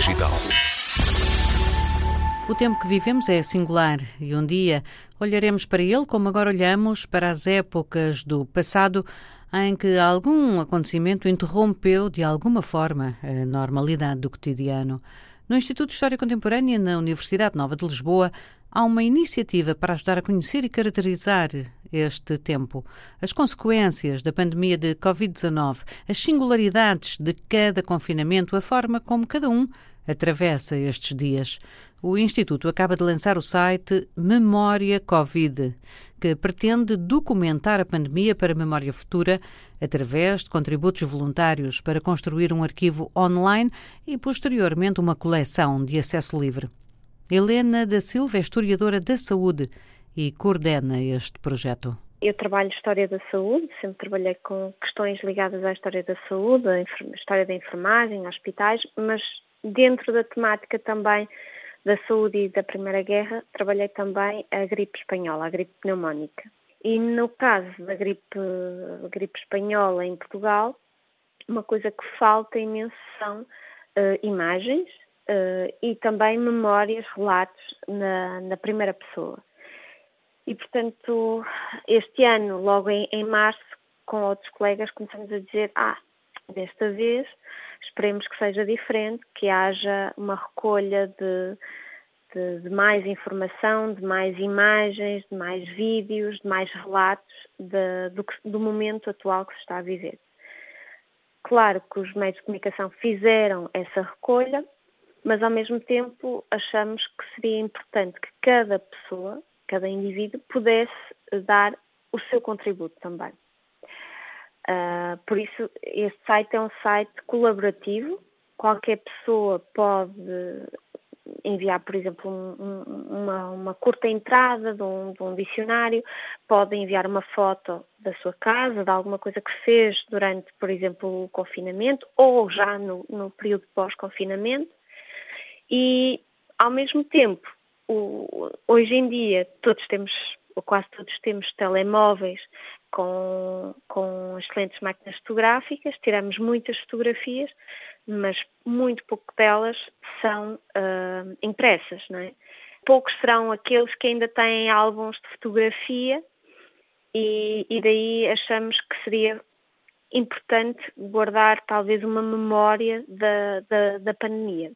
Digital. O tempo que vivemos é singular e um dia olharemos para ele como agora olhamos para as épocas do passado em que algum acontecimento interrompeu de alguma forma a normalidade do cotidiano. No Instituto de História Contemporânea, na Universidade Nova de Lisboa, há uma iniciativa para ajudar a conhecer e caracterizar este tempo, as consequências da pandemia de Covid-19, as singularidades de cada confinamento, a forma como cada um atravessa estes dias. O Instituto acaba de lançar o site Memória Covid, que pretende documentar a pandemia para memória futura através de contributos voluntários para construir um arquivo online e, posteriormente, uma coleção de acesso livre. Helena da Silva é historiadora da saúde e coordena este projeto. Eu trabalho História da Saúde, sempre trabalhei com questões ligadas à História da Saúde, a História da Enfermagem, hospitais, mas dentro da temática também da saúde e da Primeira Guerra, trabalhei também a gripe espanhola, a gripe pneumónica. E no caso da gripe, gripe espanhola em Portugal, uma coisa que falta imenso são uh, imagens uh, e também memórias, relatos na, na primeira pessoa. E, portanto, este ano, logo em, em março, com outros colegas, começamos a dizer, ah, desta vez esperemos que seja diferente, que haja uma recolha de, de, de, mais informação, de mais imagens, de mais vídeos, de mais relatos de, do, do, momento atual que se está a viver. Claro que os meios de comunicação fizeram essa recolha, mas ao mesmo tempo achamos que seria importante que cada pessoa cada indivíduo pudesse dar o seu contributo também. Uh, por isso, este site é um site colaborativo. Qualquer pessoa pode enviar, por exemplo, um, uma, uma, curta entrada de um, de um, dicionário, pode enviar uma foto da sua casa, de alguma coisa que fez durante, por exemplo, o confinamento ou já no, no período pós-confinamento. E, ao mesmo tempo, o, hoje em dia todos temos, ou quase todos temos telemóveis com, com excelentes máquinas fotográficas, tiramos muitas fotografias, mas muito pouco delas são uh, impressas, não é? Poucos serão aqueles que ainda têm álbuns de fotografia e, e daí achamos que seria importante guardar talvez uma memória da, da, da pandemia.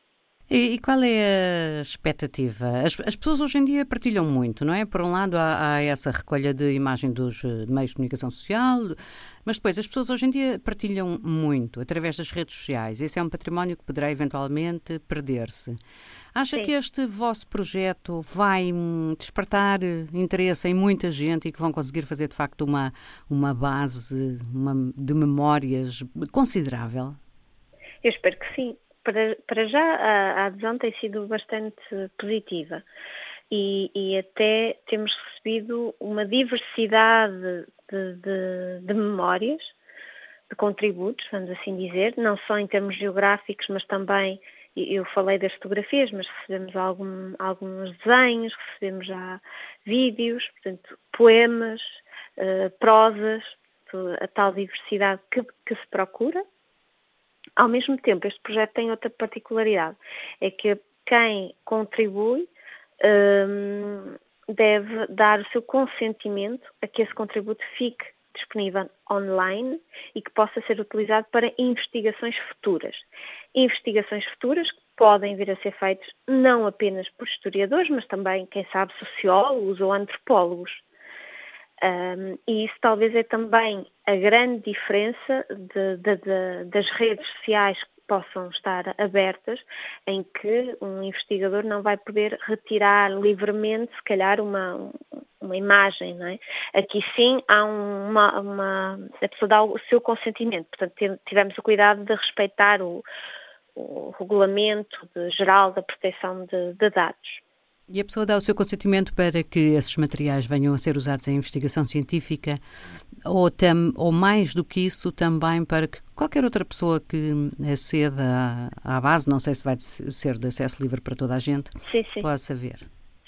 E, e, qual é a expectativa? As, as, pessoas hoje em dia partilham muito, não é? Por um lado, há, há, essa recolha de imagem dos eh, meios de comunicação social, mas depois as pessoas hoje em dia partilham muito através das redes sociais. Esse é um património que poderá eventualmente perder-se. Acha Sim. que este vosso projeto vai hum, despertar interesse em muita gente e que vão conseguir fazer de facto uma, uma base uma, de memórias considerável? Eu espero que sim para, para já a, adesão tem sido bastante positiva e, e até temos recebido uma diversidade de, de, de memórias, de contributos, vamos assim dizer, não só em termos geográficos, mas também eu falei das fotografias, mas recebemos algum, alguns desenhos, recebemos já vídeos, portanto, poemas, uh, prosas, a tal diversidade que, que se procura. Ao mesmo tempo, este projeto tem outra particularidade, é que quem contribui um, deve dar o seu consentimento a que esse contributo fique disponível online e que possa ser utilizado para investigações futuras. Investigações futuras que podem vir a ser feitas não apenas por historiadores, mas também, quem sabe, sociólogos ou antropólogos. Um, e isso talvez é também a grande diferença de, de, de, das redes sociais que possam estar abertas, em que um investigador não vai poder retirar livremente, se calhar, uma, uma imagem. Não é? Aqui sim há uma, uma. a pessoa dá o seu consentimento, portanto tivemos o cuidado de respeitar o, o regulamento de, geral da proteção de, de dados. E a pessoa dá o seu consentimento para que esses materiais venham a ser usados em investigação científica ou, tam, ou mais do que isso também para que qualquer outra pessoa que aceda à, à base, não sei se vai ser de acesso livre para toda a gente, sim, sim. possa ver.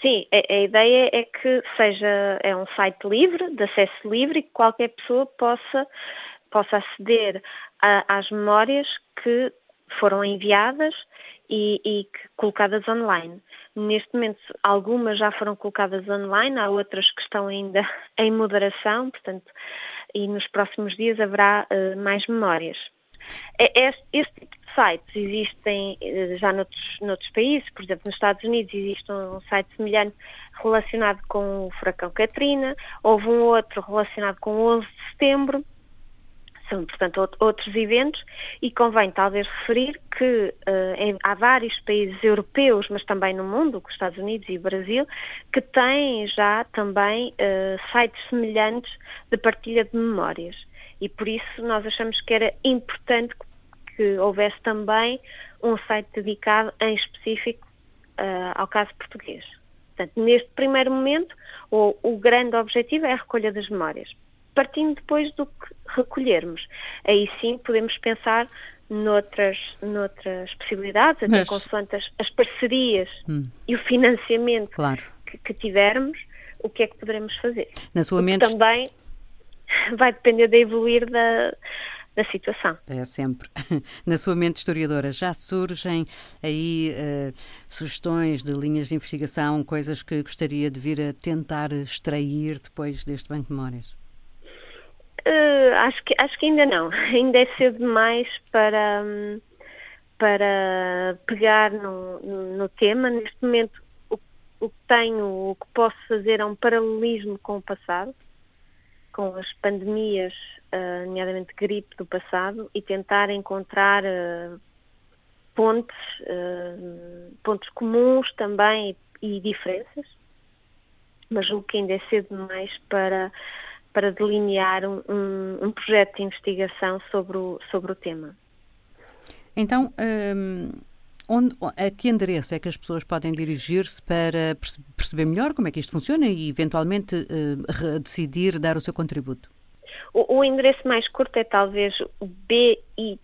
Sim, a, a, ideia é que seja é um site livre, de acesso livre, e que qualquer pessoa possa, possa aceder a, às memórias que foram enviadas e, e colocadas online. Neste momento, algumas já foram colocadas online, há outras que estão ainda em moderação, portanto, e nos próximos dias haverá uh, mais memórias. É, este, este, tipo de sites existem uh, já noutros, noutros, países, por exemplo, nos Estados Unidos existe um site semelhante relacionado com o furacão Katrina, houve um outro relacionado com o 11 de setembro, são, portanto, outros eventos e convém talvez referir que uh, em, há vários países europeus, mas também no mundo, os Estados Unidos e o Brasil, que têm já também uh, sites semelhantes de partilha de memórias. E por isso nós achamos que era importante que houvesse também um site dedicado em específico uh, ao caso português. Portanto, neste primeiro momento, o, o grande objetivo é a recolha das memórias partindo depois do que recolhermos. Aí sim podemos pensar noutras, noutras possibilidades, até Mas... consoante as, as parcerias hum. e o financiamento claro. que, que, tivermos, o que é que poderemos fazer. Na sua mente... Também vai depender de evoluir da, da situação. É sempre. Na sua mente historiadora, já surgem aí uh, sugestões de linhas de investigação, coisas que gostaria de vir a tentar extrair depois deste Banco de Memórias? Acho, que, acho que ainda não. Ainda é cedo demais para, para pegar no, no tema. Neste momento, o, o que tenho, o que posso fazer é um paralelismo com o passado, com as pandemias, uh, nomeadamente gripe do passado, e tentar encontrar uh, pontes, uh, pontos comuns também e, e diferenças. Mas o que ainda é cedo demais para para delinear um, um, um projeto de investigação sobre o, sobre o tema. Então, um, onde, a que endereço é que as pessoas podem dirigir-se para perceber melhor como é que isto funciona e, eventualmente, uh, decidir dar o seu contributo? O, o endereço mais curto é talvez bit.ly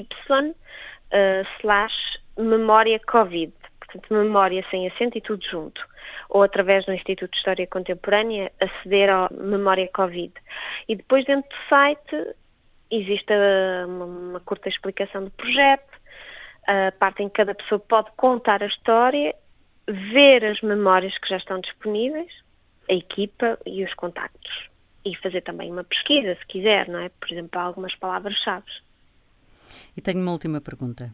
uh, slash memória Covid, portanto, memória sem acento e tudo junto ou através do Instituto de História Contemporânea aceder à memória Covid. E depois dentro do site existe uma, uma curta explicação do projeto, a parte em que cada pessoa pode contar a história, ver as memórias que já estão disponíveis, a equipa e os contactos. E fazer também uma pesquisa, se quiser, não é? Por exemplo, algumas palavras-chave. E tenho uma última pergunta.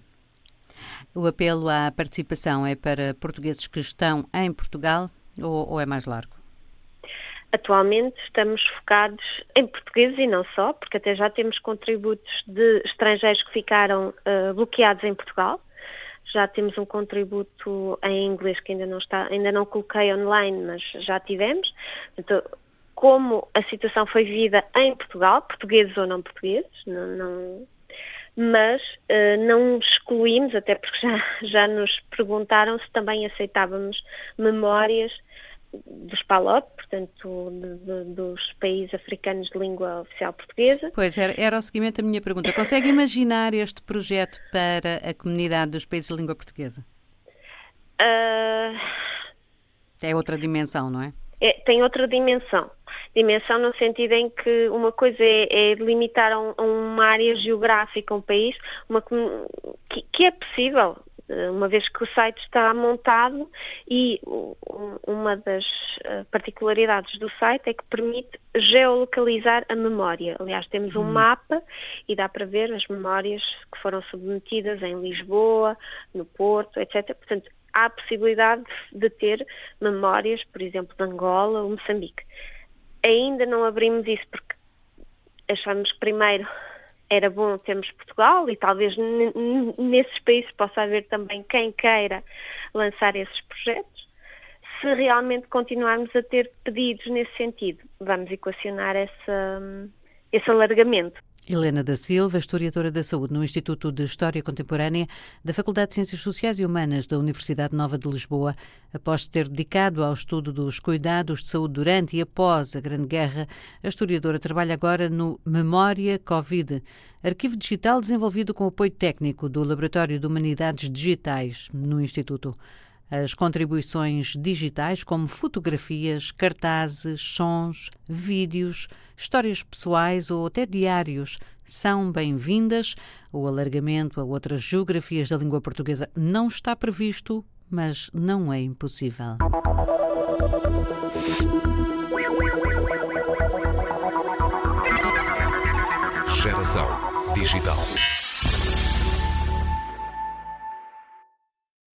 O apelo à participação é para portugueses que estão em Portugal ou, ou é mais largo? Atualmente estamos focados em portugueses e não só, porque até já temos contributos de estrangeiros que ficaram uh, bloqueados em Portugal. Já temos um contributo em inglês que ainda não está, ainda não coloquei online, mas já tivemos. Então, como a situação foi vivida em Portugal, portugueses ou não portugueses, não, não mas uh, não excluímos, até porque já, já nos perguntaram se também aceitávamos memórias dos PALOP, portanto, de, de, dos países africanos de língua oficial portuguesa. Pois, era, era o seguimento da minha pergunta. Consegue imaginar este projeto para a comunidade dos países de língua portuguesa? Uh... É outra dimensão, não é? é? Tem outra dimensão dimensão no sentido em que uma coisa é, é limitar a, um, a, uma área geográfica, um país, uma, que, que é possível, eh, uma vez que o site está montado e uma das eh, particularidades do site é que permite geolocalizar a memória. Aliás, temos um hum. mapa e dá para ver as memórias que foram submetidas em Lisboa, no Porto, etc. Portanto, há a possibilidade de ter memórias, por exemplo, de Angola ou Moçambique. Ainda não abrimos isso porque achamos que primeiro era bom termos Portugal e talvez nesses países possa haver também quem queira lançar esses projetos. Se realmente continuarmos a ter pedidos nesse sentido, vamos equacionar essa, esse alargamento. Helena da Silva, historiadora da saúde no Instituto de História Contemporânea da Faculdade de Ciências Sociais e Humanas da Universidade Nova de Lisboa. Após ter dedicado ao estudo dos cuidados de saúde durante e após a Grande Guerra, a historiadora trabalha agora no Memória Covid, arquivo digital desenvolvido com apoio técnico do Laboratório de Humanidades Digitais no Instituto. As contribuições digitais, como fotografias, cartazes, sons, vídeos, Histórias pessoais ou até diários são bem-vindas. O alargamento a outras geografias da língua portuguesa não está previsto, mas não é impossível. Geração digital.